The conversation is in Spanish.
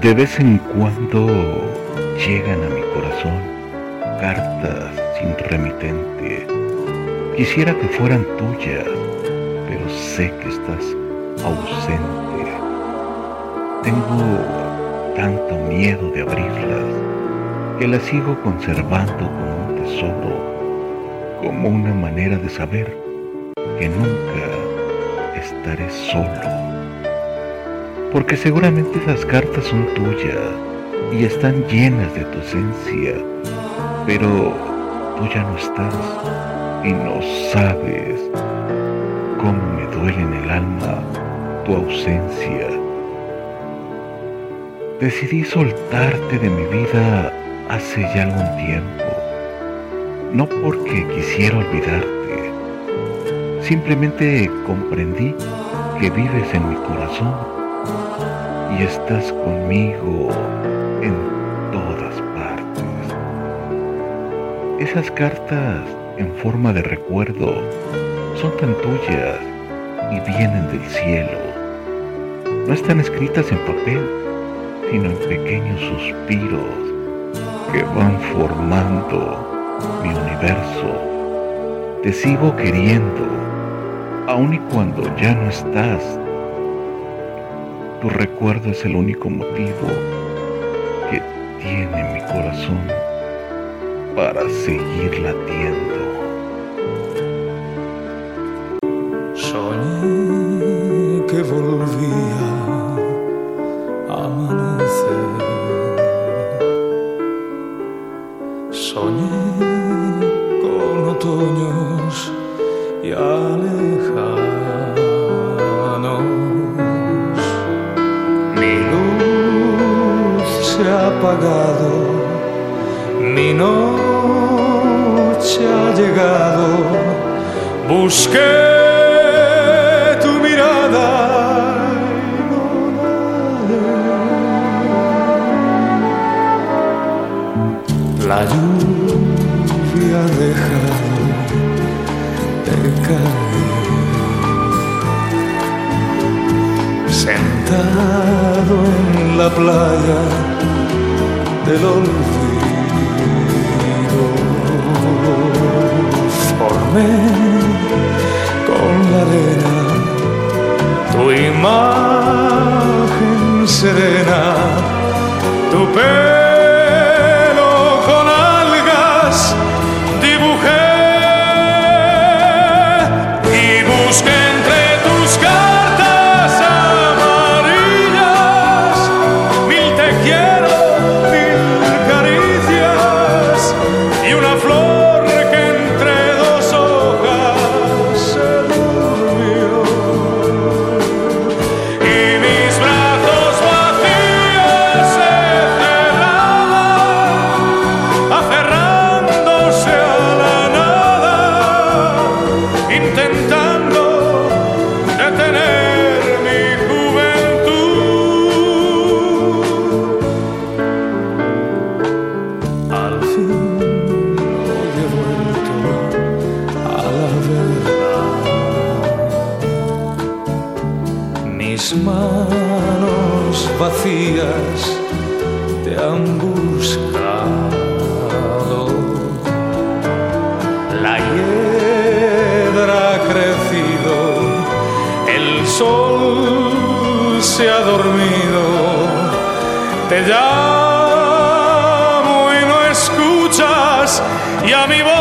De vez en cuando llegan a mi corazón cartas sin remitente. Quisiera que fueran tuyas, pero sé que estás ausente. Tengo tanto miedo de abrirlas que las sigo conservando como un tesoro, como una manera de saber que nunca estaré solo. Porque seguramente esas cartas son tuyas y están llenas de tu esencia, pero tú ya no estás y no sabes cómo me duele en el alma tu ausencia. Decidí soltarte de mi vida hace ya algún tiempo, no porque quisiera olvidarte, simplemente comprendí que vives en mi corazón y estás conmigo en todas partes. Esas cartas en forma de recuerdo son tan tuyas y vienen del cielo. No están escritas en papel, sino en pequeños suspiros que van formando mi universo. Te sigo queriendo, aun y cuando ya no estás. Tu recuerdo es el único motivo que tiene mi corazón para seguir latiendo. Soñé que volvía a amanecer. Soñé con otoños ya lejanos. Mi noche ha llegado. Busqué tu mirada. la. La lluvia ha dejado de caer. Sentado en la playa del olvido, formé con la arena tu imagen serena, Mis manos vacías te han buscado. La hiedra ha crecido, el sol se ha dormido. Te llamo y no escuchas y a mi voz